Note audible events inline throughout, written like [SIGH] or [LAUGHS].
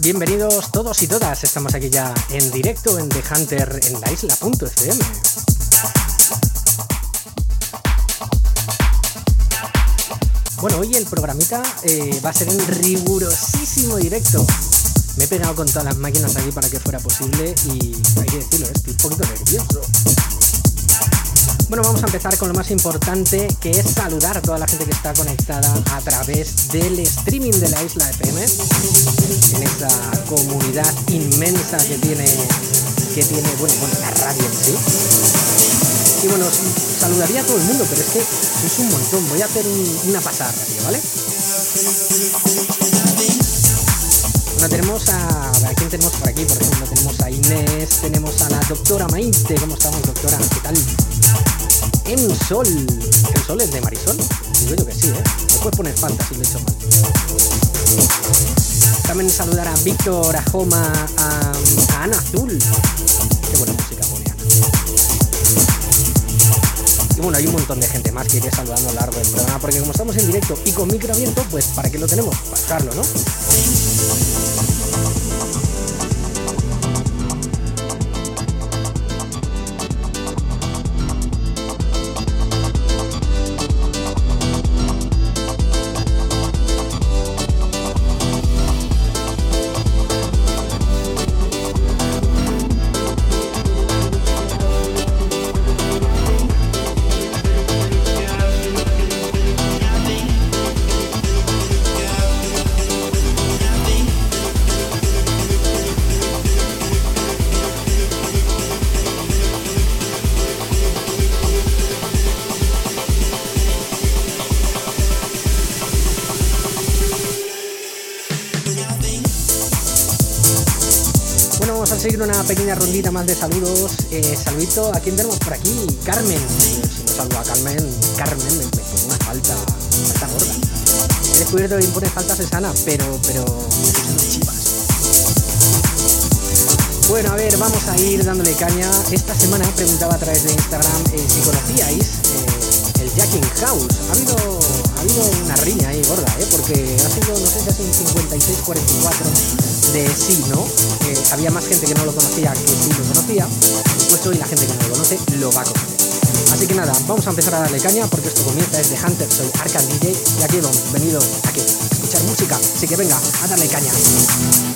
bienvenidos todos y todas. Estamos aquí ya en directo en The Hunter en la isla.fm. Bueno, hoy el programita eh, va a ser en rigurosísimo directo. Me he pegado con todas las máquinas aquí para que fuera posible y hay que decirlo, estoy un poquito nervioso. Bueno, vamos a empezar con lo más importante, que es saludar a toda la gente que está conectada a través del streaming de la isla FM, en esa comunidad inmensa que tiene, que tiene bueno, bueno, la radio en sí. Y bueno, saludaría a todo el mundo, pero es que es un montón. Voy a hacer un- una pasada rápido, ¿vale? Bueno, tenemos a, ¿a quién tenemos por aquí? Por ejemplo, tenemos a Inés, tenemos a la doctora Maite. ¿Cómo estamos, doctora? ¿Qué tal? En Sol. ¿En Sol es de Marisol? Digo yo que sí, ¿eh? Poner falta si lo he hecho mal. También saludar a Víctor, a Joma, a, a Ana Azul. Qué buena música pone Ana. Y bueno, hay un montón de gente más que iré saludando a lo largo del programa, porque como estamos en directo y con micro abierto, pues ¿para qué lo tenemos? Para usarlo, ¿no? Más de saludos. Eh, saludito, ¿a quién tenemos por aquí? Carmen. Si saludo a Carmen, Carmen me, pone una falta, falta gorda. He descubierto que impone faltas es Ana, pero, pero chivas. Bueno, a ver, vamos a ir dándole caña. Esta semana preguntaba a través de Instagram eh, si conocíais eh, el Jacking House. Ha habido, ha habido una riña ahí gorda, ¿eh? porque ha sido, no sé si ha sido un 56-44 de sí, ¿no? Había más gente que no lo conocía que sí lo conocía. Pues hoy la gente que no lo conoce lo va a conocer. Así que nada, vamos a empezar a darle caña porque esto comienza desde Hunter, soy Arcan DJ y aquí hemos venido a qué? A escuchar música. Así que venga, a darle caña.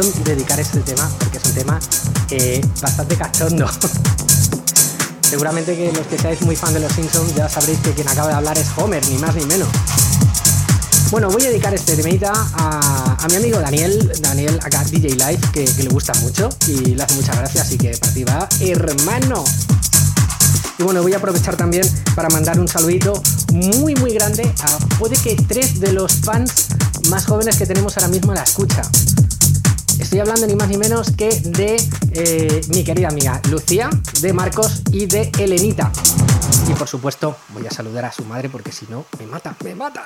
Dedicar este tema, porque es un tema eh, bastante cachondo. [LAUGHS] Seguramente que los que seáis muy fan de los Simpsons ya sabréis que quien acaba de hablar es Homer, ni más ni menos. Bueno, voy a dedicar este temita a, mi amigo Daniel, Daniel acá DJ Live, que, le gusta mucho y le hace muchas gracias, así que partida hermano. Y bueno, voy a aprovechar también para mandar un saludito muy muy grande a puede que tres de los fans más jóvenes que tenemos ahora mismo la escucha. Estoy hablando ni más ni menos que de eh, mi querida amiga Lucía, de Marcos y de Elenita. Y por supuesto voy a saludar a su madre porque si no, me mata, me mata.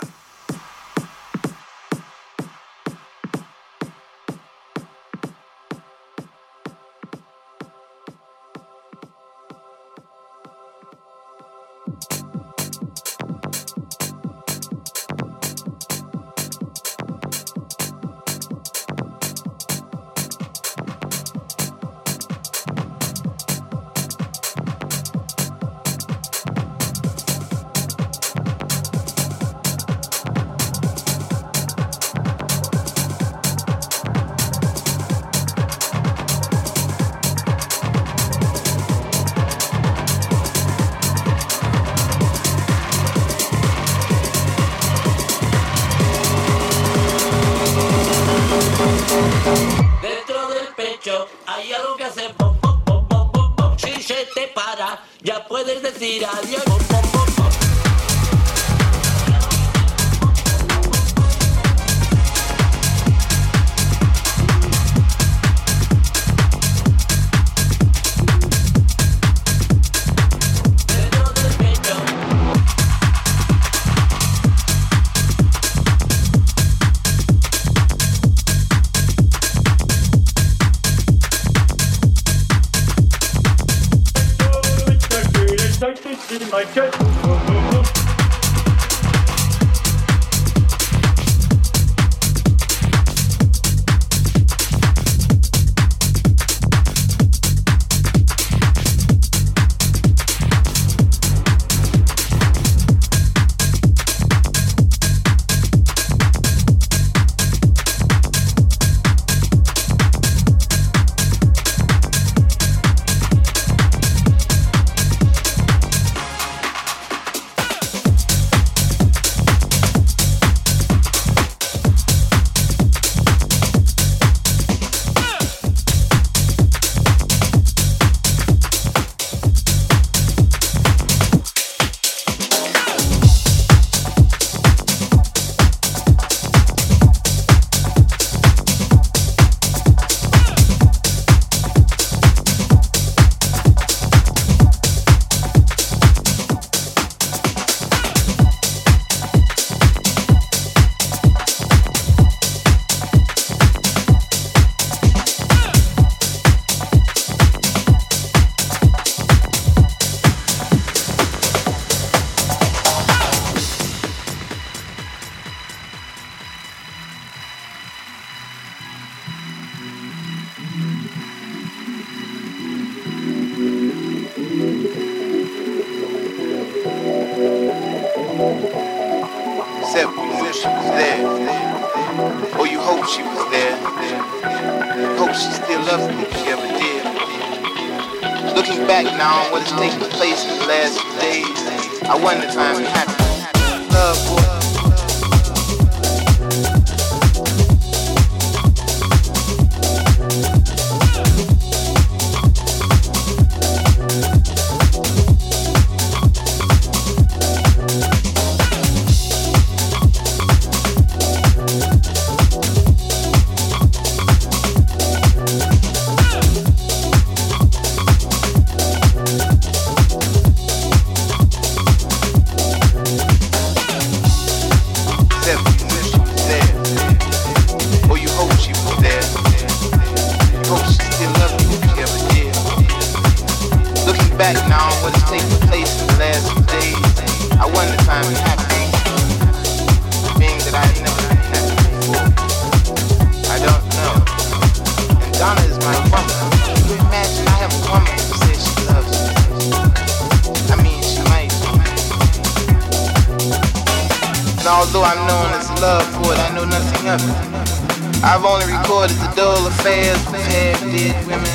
Although I'm known as love for it, I know nothing of it. I've only recorded the dull affairs of half dead women,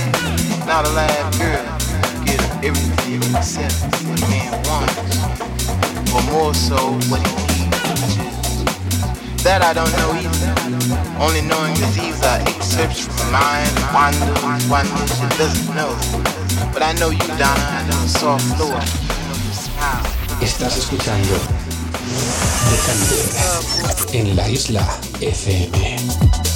not a live girl. Get everything except what a man wants, or more so what he needs. That I don't know either. Only knowing that these are excerpts from a mind wanders, wanders, it doesn't know. But I know you, Donna, on the soft floor. Estás escuchando Déjate en la isla FM.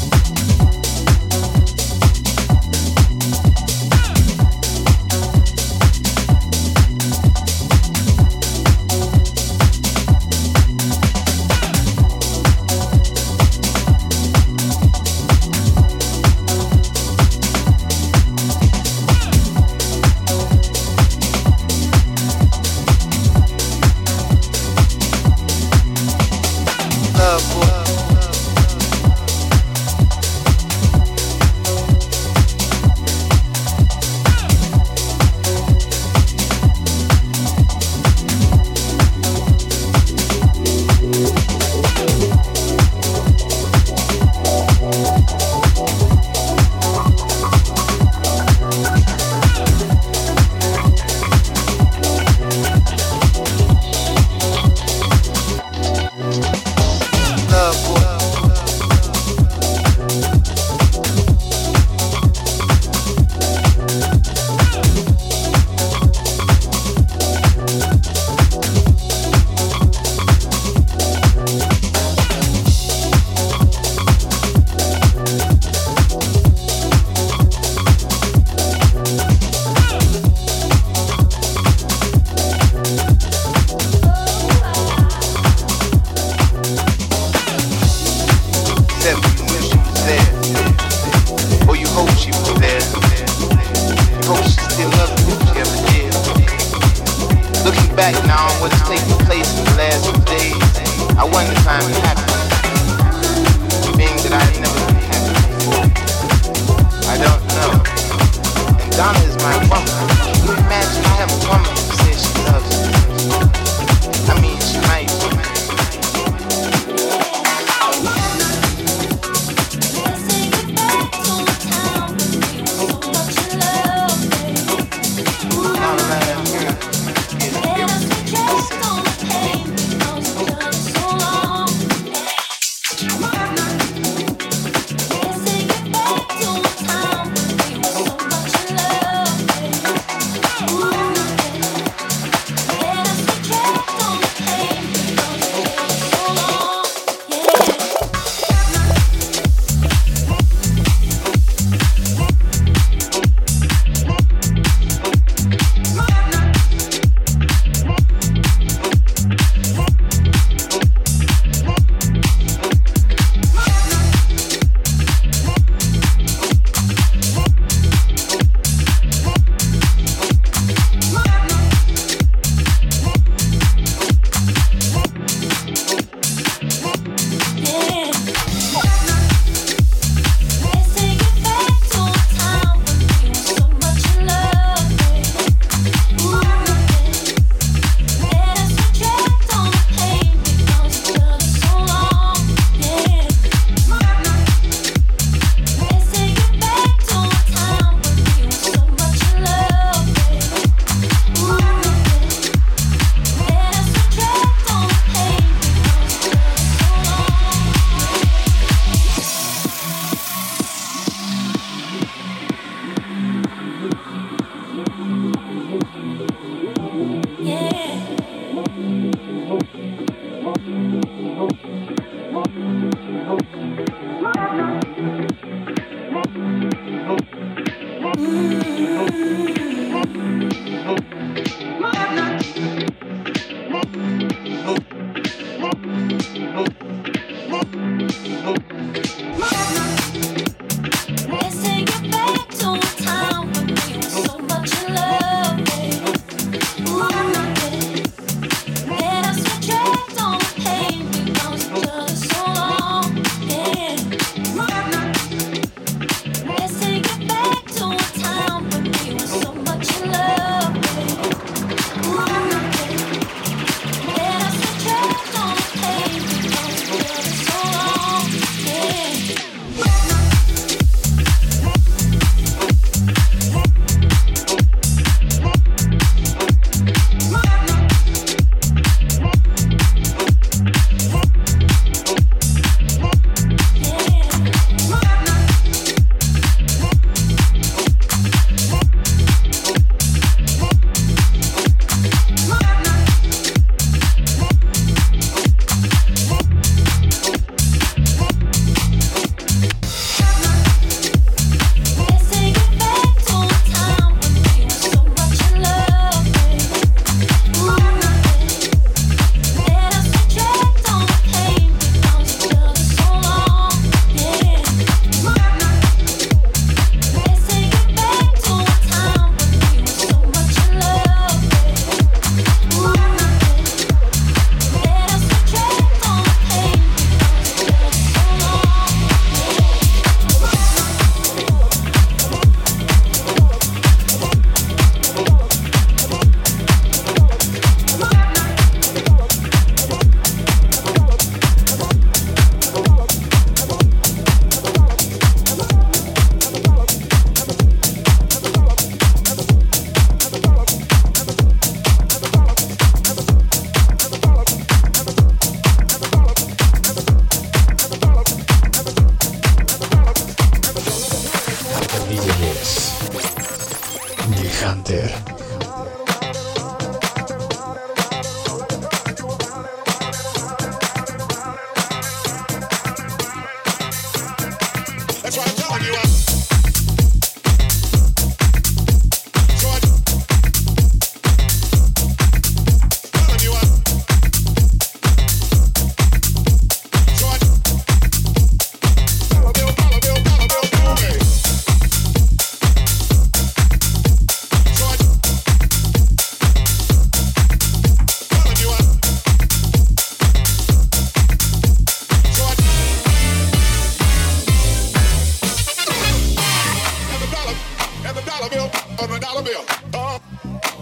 dollar bill on a dollar bill. Uh,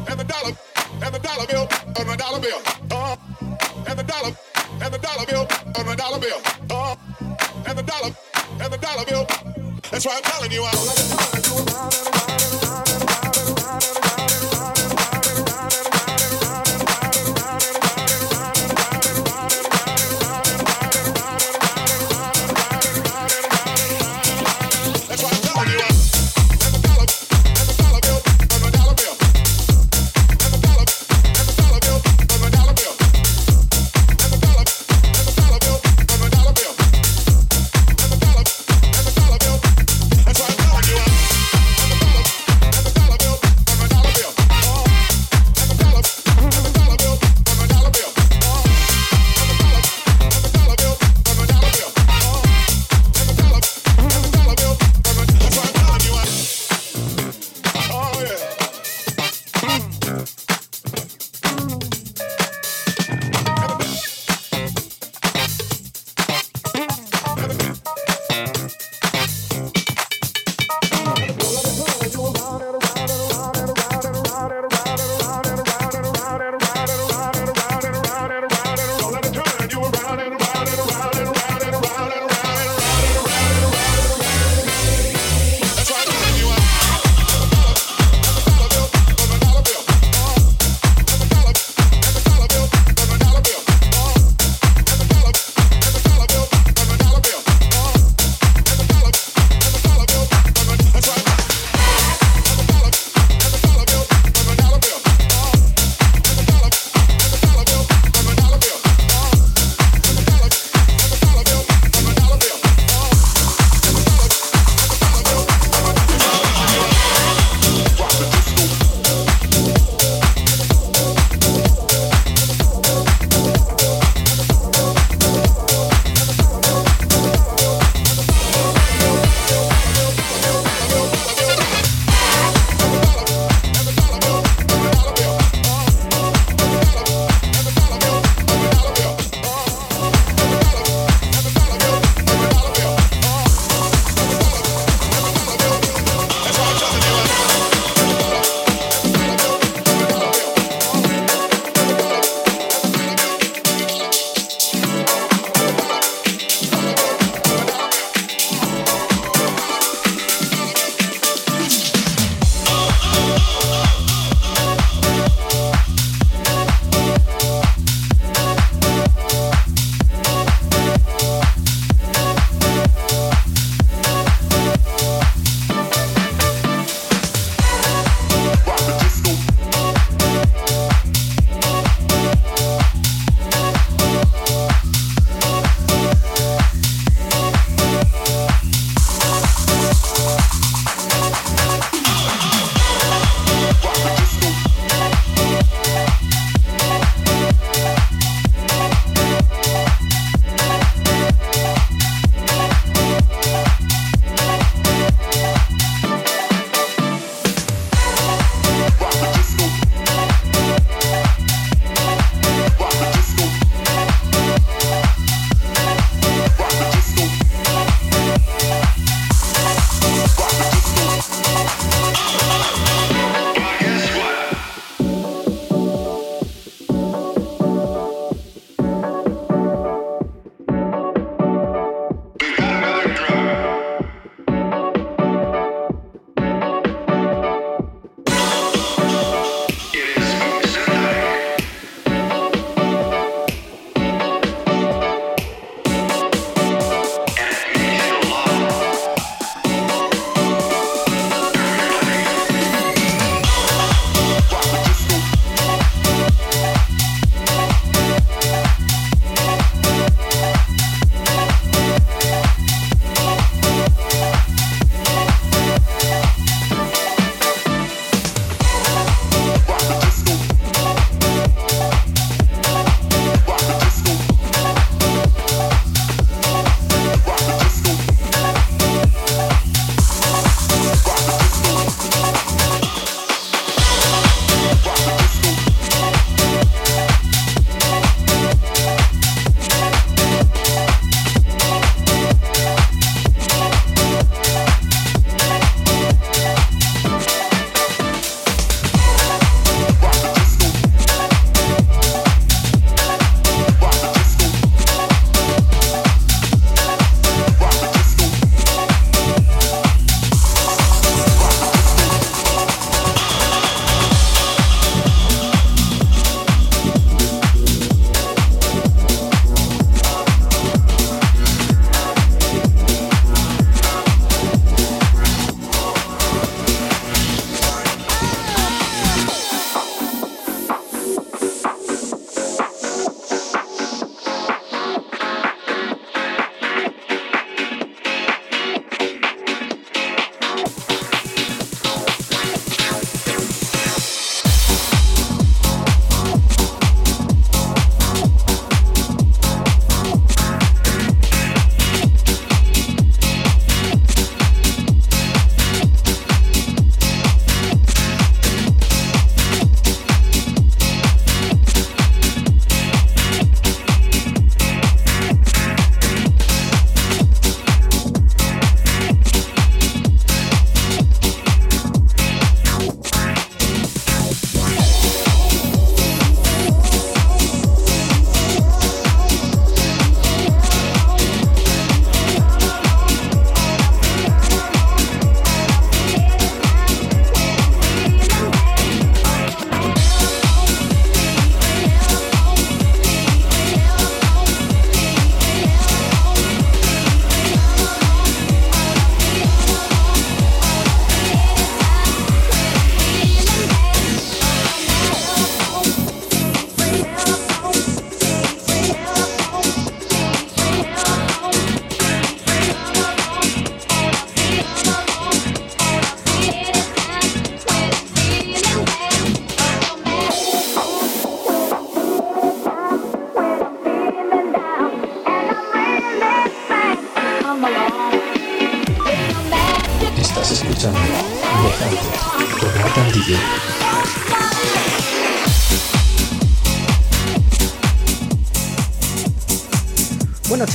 and the dollar and the dollar bill on the dollar bill. Uh, and the dollar and the dollar bill on the dollar bill. Uh, and the dollar and the dollar bill. That's why I'm telling you, I'm.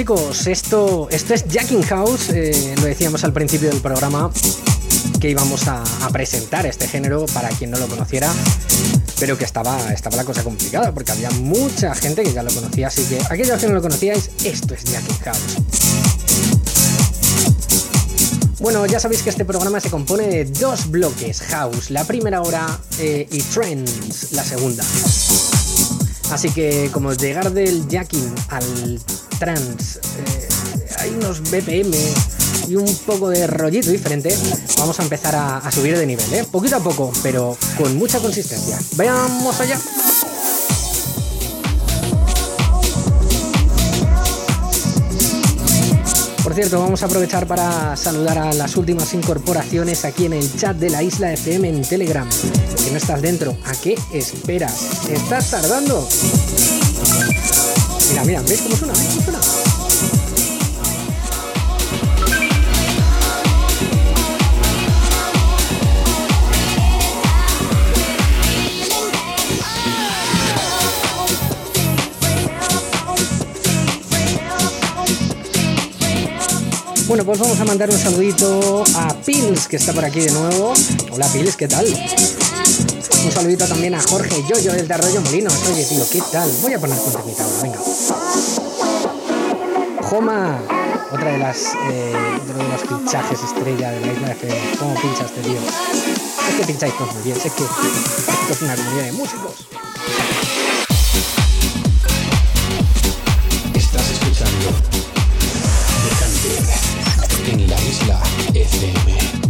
Esto, esto es Jacking House, eh, lo decíamos al principio del programa que íbamos a, a, presentar este género para quien no lo conociera, pero que estaba, estaba la cosa complicada porque había mucha gente que ya lo conocía, así que aquellos que no lo conocíais, esto es Jacking House. Bueno, ya sabéis que este programa se compone de dos bloques, House, la primera hora, eh, y Trends, la segunda. Así que como llegar del jacking al trance eh, hay unos BPM y un poco de rollito diferente, vamos a empezar a, subir de nivel, ¿eh? poquito a poco, pero con mucha consistencia. Veamos allá. cierto, vamos a aprovechar para saludar a las últimas incorporaciones aquí en el chat de la Isla FM en Telegram. Si no estás dentro, ¿a qué esperas? ¿Estás tardando? Mira, mira, ¿veis cómo suena? ¿Veis cómo suena? Bueno, pues vamos a mandar un saludito a Pils, que está por aquí de nuevo. Hola Pils, ¿qué tal? Un saludito también a Jorge Yoyo del de Arroyo Molino. Oye, tío, ¿qué tal? Voy a poner un temita ahora, venga. Joma, otra de las eh, de los pinchajes estrella de la isla de FM. ¿Cómo pinchaste, tío? Es que pincháis todos muy bien, es que esto es una comunidad de músicos. Estás escuchando The en la isla FM.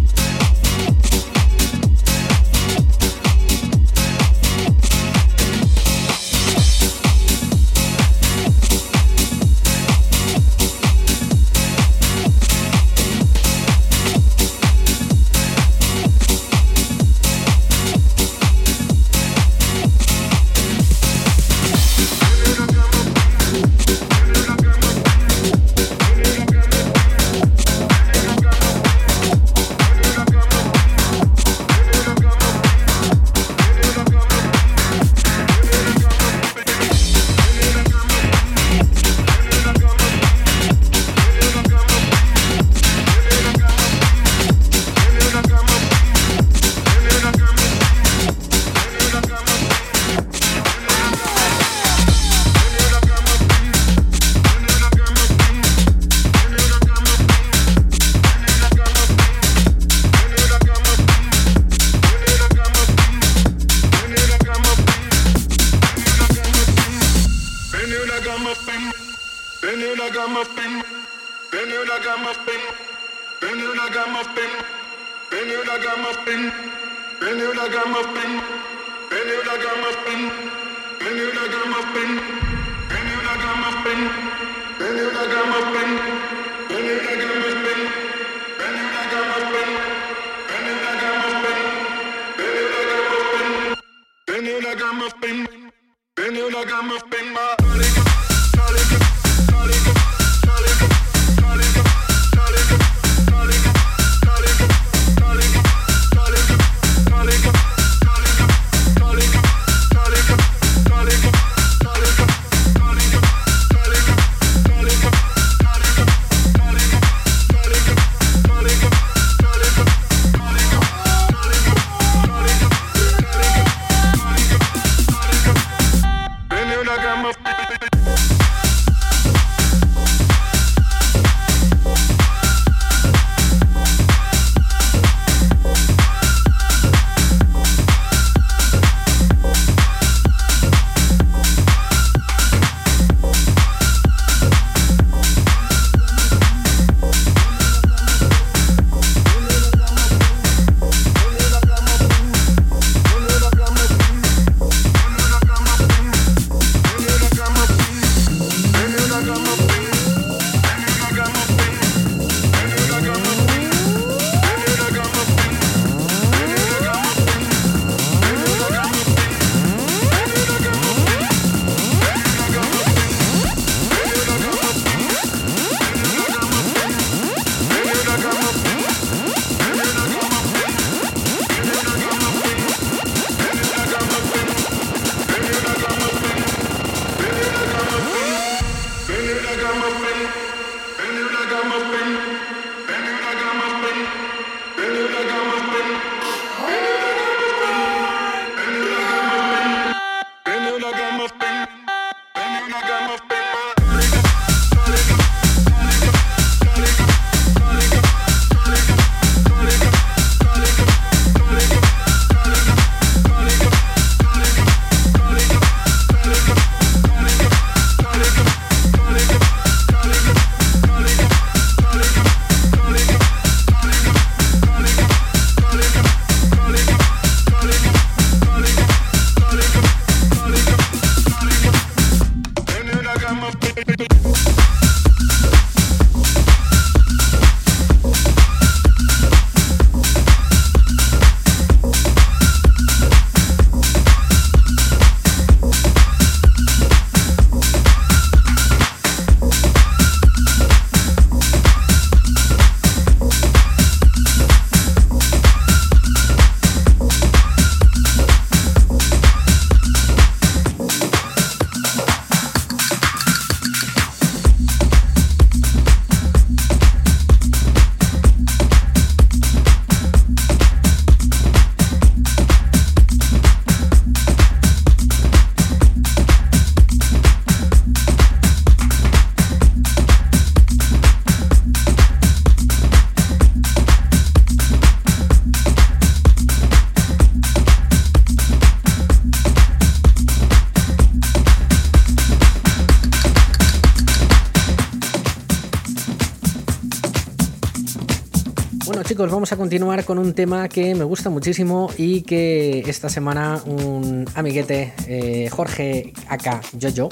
Vamos a continuar con un tema que me gusta muchísimo y que esta semana un amiguete, eh, Jorge Aka Jojo,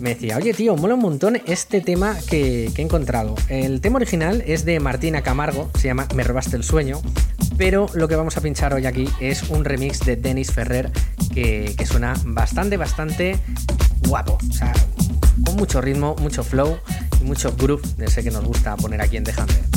me decía, oye tío, mola un montón este tema que, he encontrado. El tema original es de Martina Camargo, se llama Me robaste el sueño, pero lo que vamos a pinchar hoy aquí es un remix de Dennis Ferrer que, suena bastante, bastante guapo. O sea, con mucho ritmo, mucho flow y mucho groove de ese que nos gusta poner aquí en The mezclando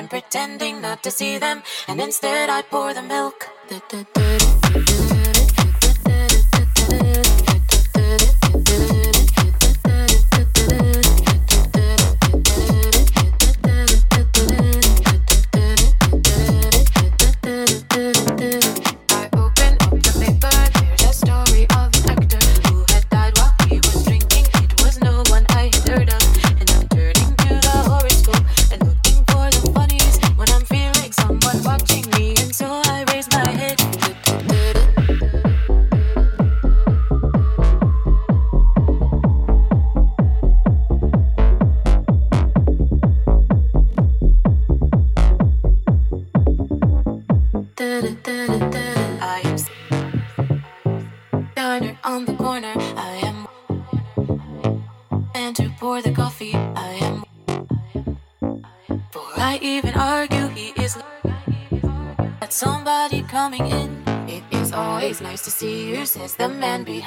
I'm pretending not to see them, and instead I pour the milk.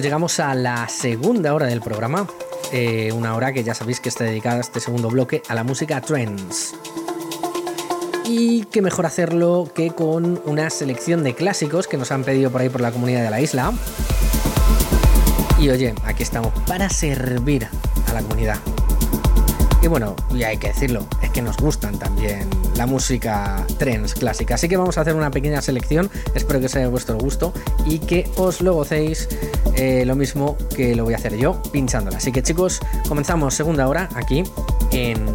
Llegamos a la segunda hora del programa. Eh, una hora que ya sabéis que está dedicada este segundo bloque a la música trends. Y qué mejor hacerlo que con una selección de clásicos que nos han pedido por ahí por la comunidad de la isla. Y oye, aquí estamos para servir a la comunidad. Y bueno, y hay que decirlo, es que nos gustan también la música trends clásica. Así que vamos a hacer una pequeña selección, espero que sea de vuestro gusto y que os lo gocéis eh, lo mismo que lo voy a hacer yo pinchándola. Así que chicos, comenzamos segunda hora aquí en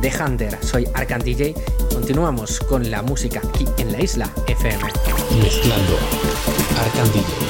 The Hunter. Soy Arcan DJ. Continuamos con la música aquí en la isla FM. Mezclando Arcan DJ.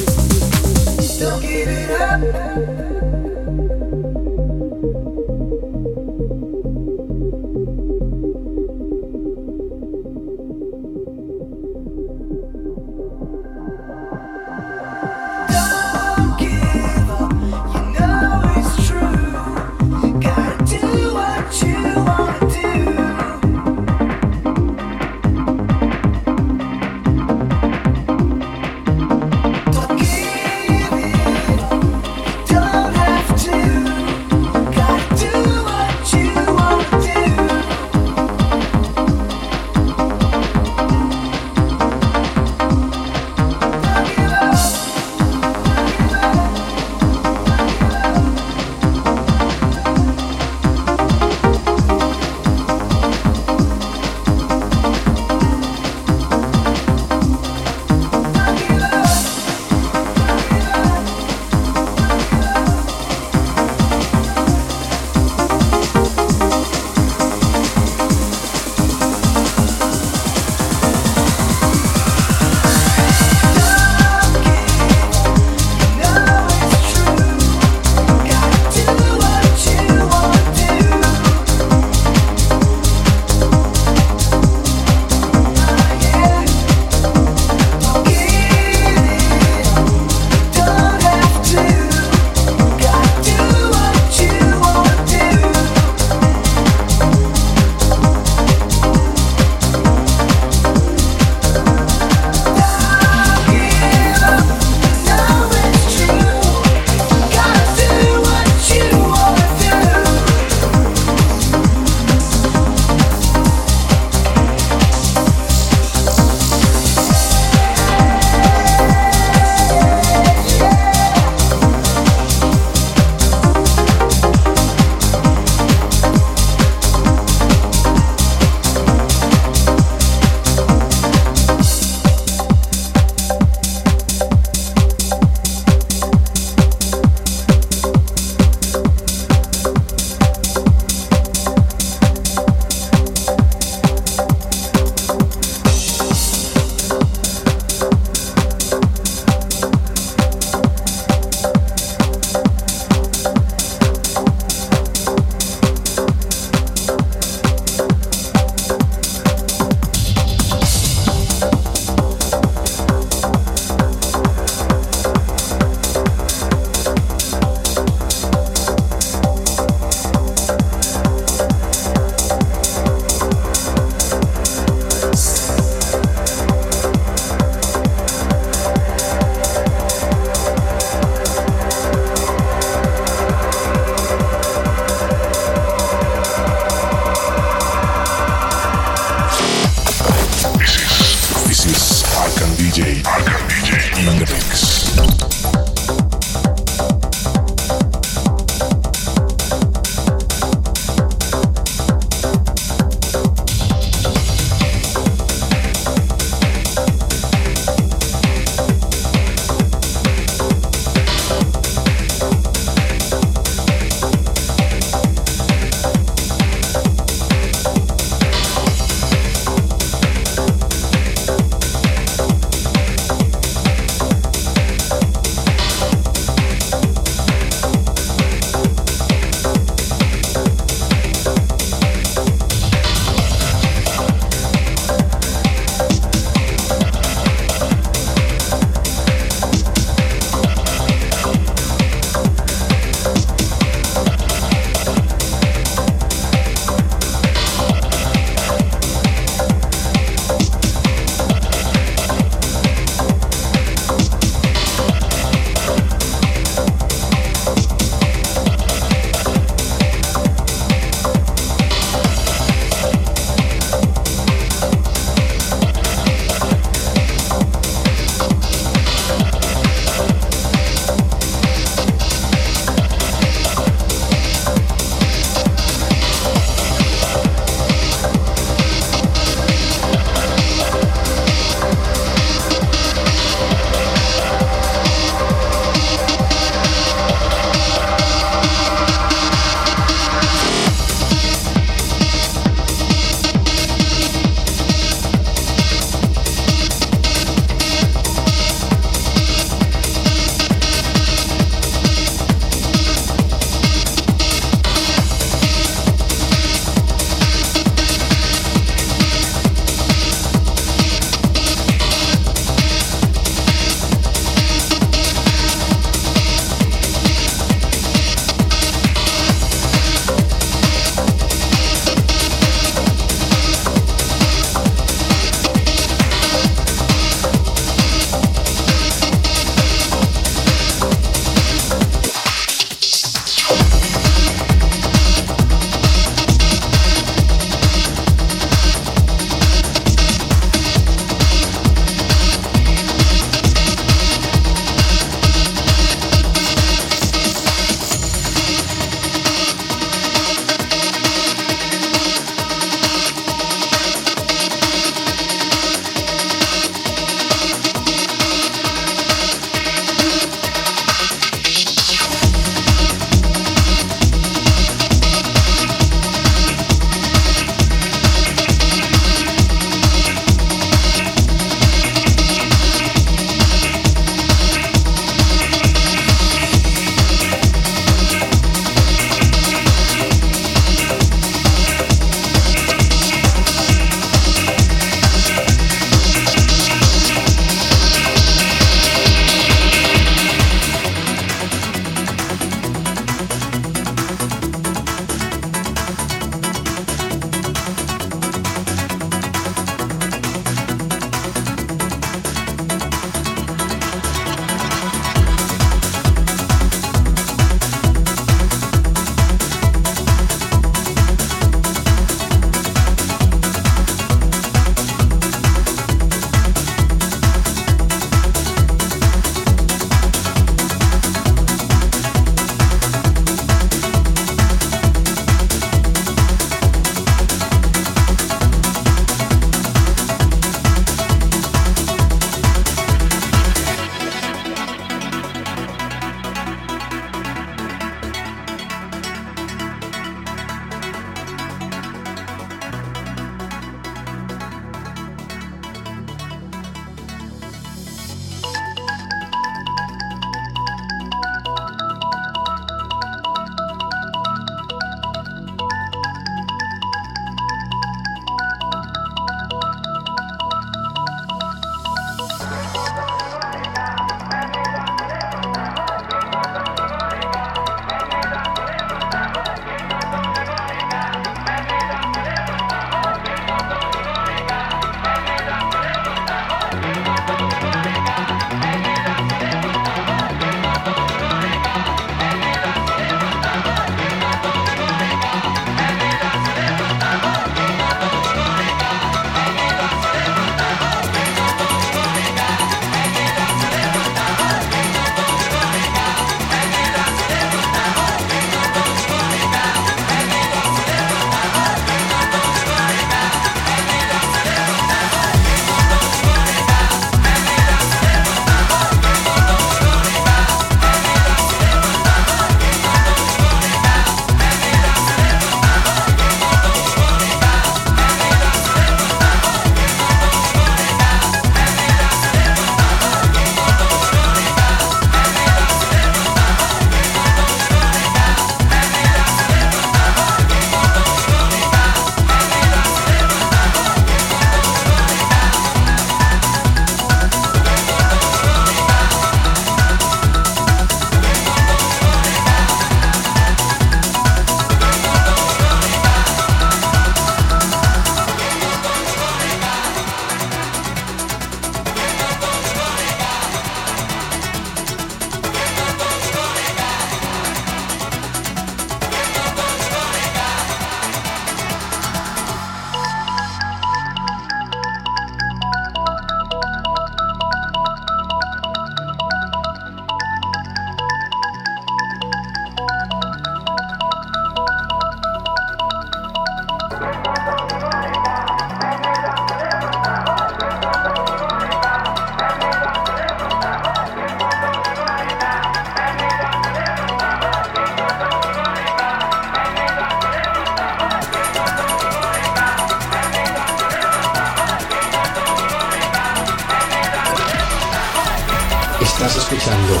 Estás escuchando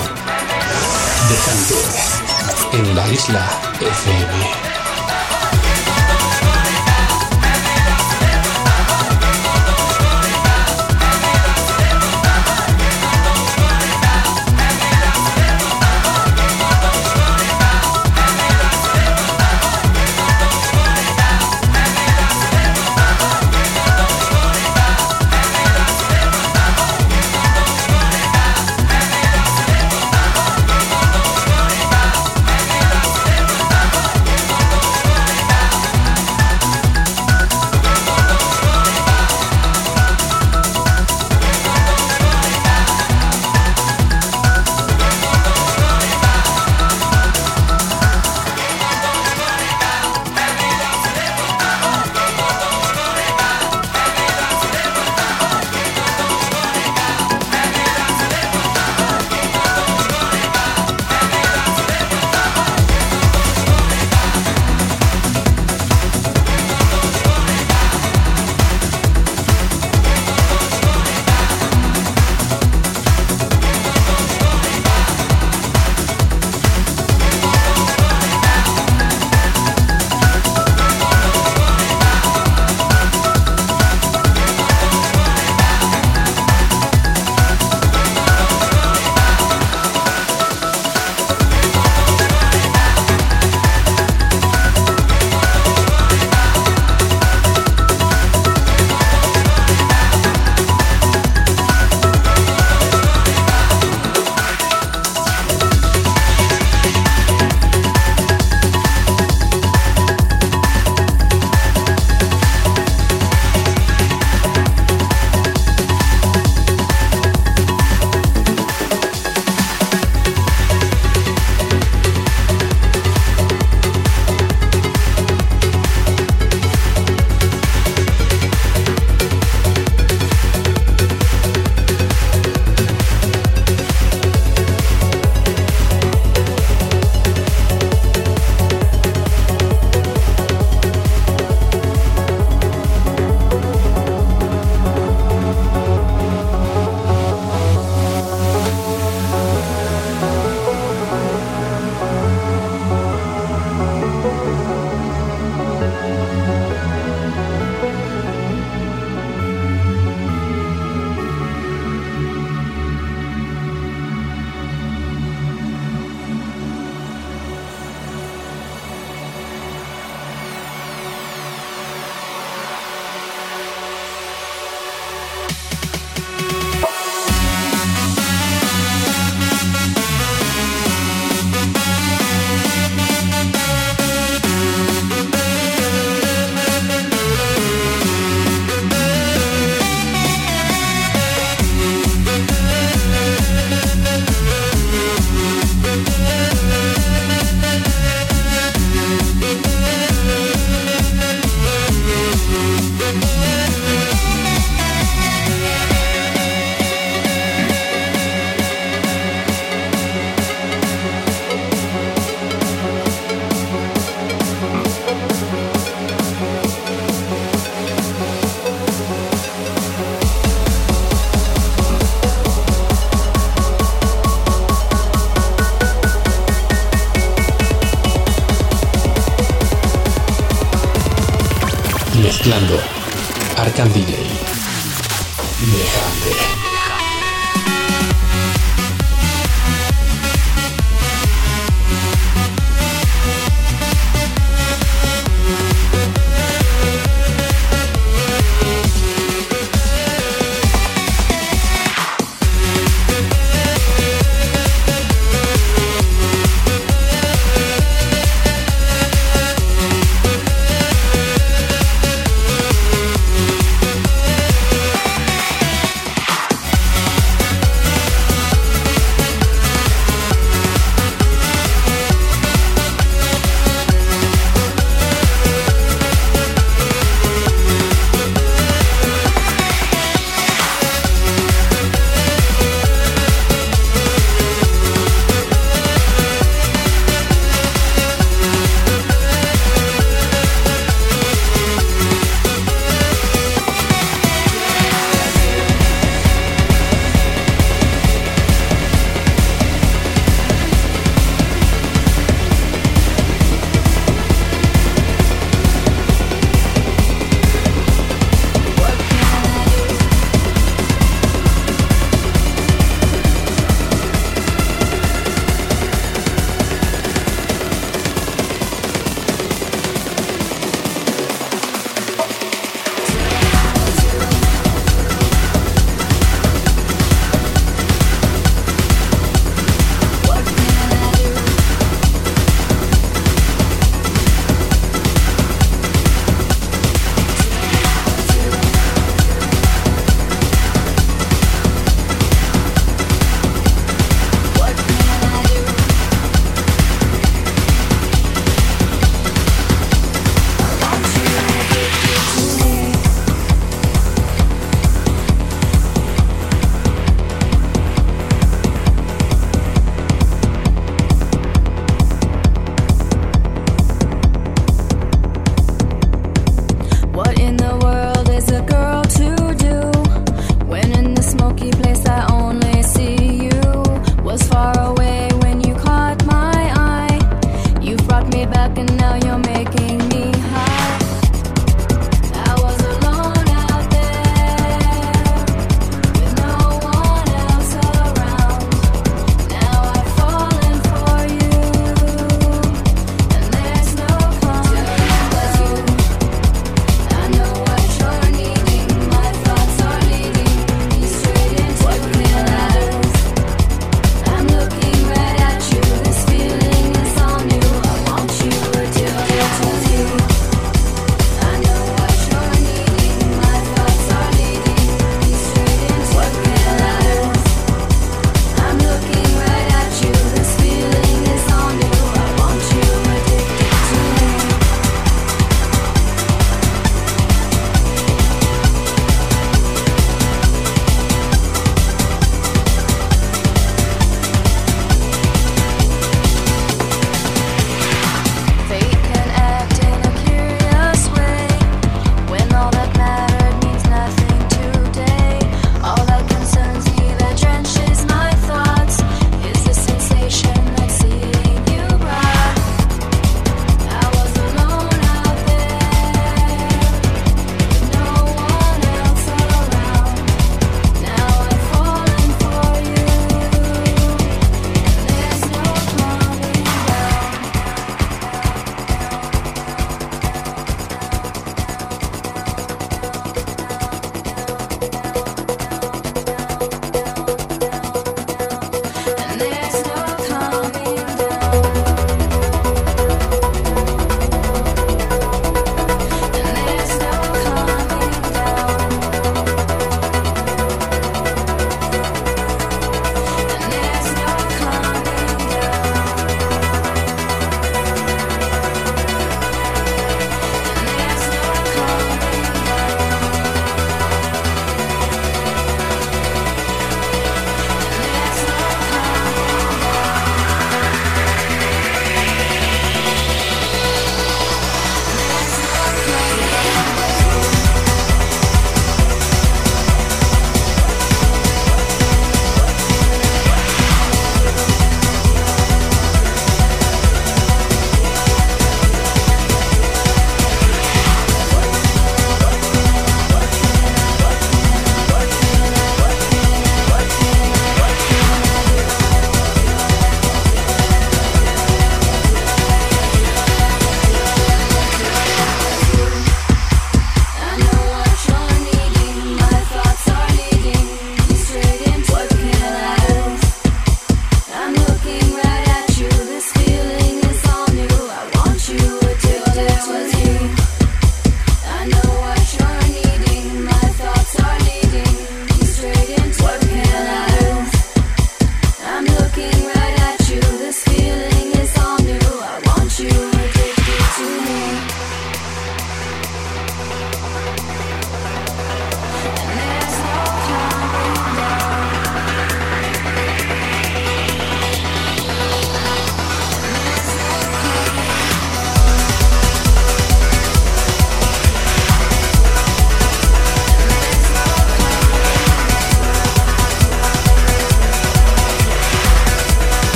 Dejante en la isla FM. mezclando Arkham DJ. Dejante.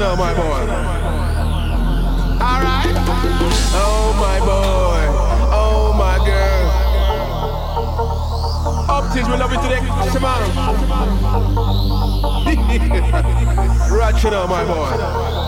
know, my boy. Alright? Oh, my boy. Oh, my girl. Optics, we love you today. Come on. [LAUGHS] Ratchet up, my boy.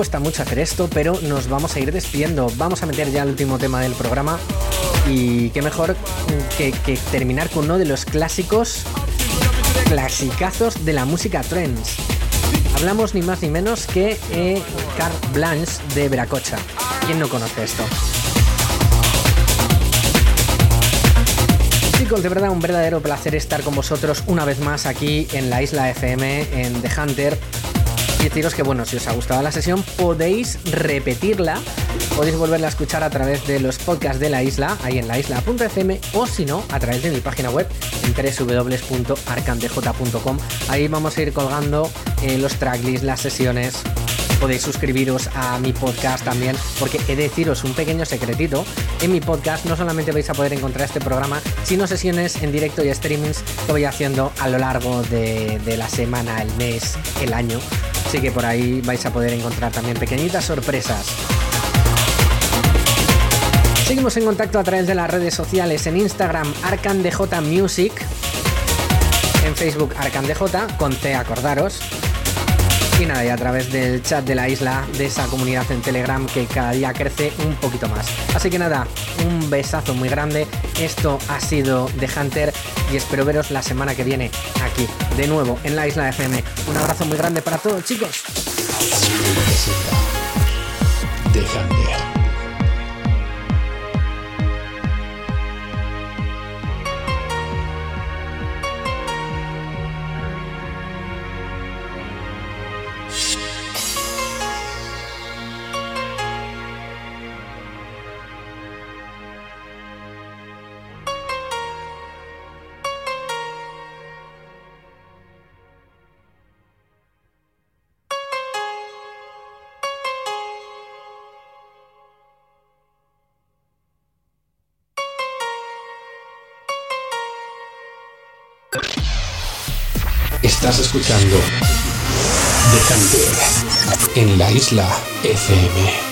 Cuesta mucho hacer esto, pero nos vamos a ir despidiendo. Vamos a meter ya el último tema del programa y qué mejor que, terminar con uno de los clásicos, clasicazos de la música trends. Hablamos ni más ni menos que eh, Car Blanche de Veracocha. ¿Quién no conoce esto? Chicos, de verdad un verdadero placer estar con vosotros una vez más aquí en la isla FM, en The Hunter y deciros que bueno, si os ha gustado la sesión podéis repetirla, podéis volverla a escuchar a través de los podcasts de la isla, ahí en la isla.fm o si no, a través de mi página web en www.arcandej.com. Ahí vamos a ir colgando eh, los tracklists, las sesiones, podéis suscribiros a mi podcast también, porque he de deciros un pequeño secretito. En mi podcast no solamente vais a poder encontrar este programa, sino sesiones en directo y streamings que voy haciendo a lo largo de la semana, el mes, el año. Así que por ahí vais a poder encontrar también pequeñitas sorpresas. Seguimos en contacto a través de las redes sociales en Instagram ArcanDJ Music, en Facebook ArcanDJ con C acordaros y nada, y a través del chat de la isla, de esa comunidad en Telegram que cada día crece un poquito más. Así que nada, un besazo muy grande. Esto ha sido The Hunter y espero veros la semana que viene aquí, de nuevo, en la isla FM. Un abrazo muy grande para todos, chicos. The Hunter. Estás escuchando The en la isla FM.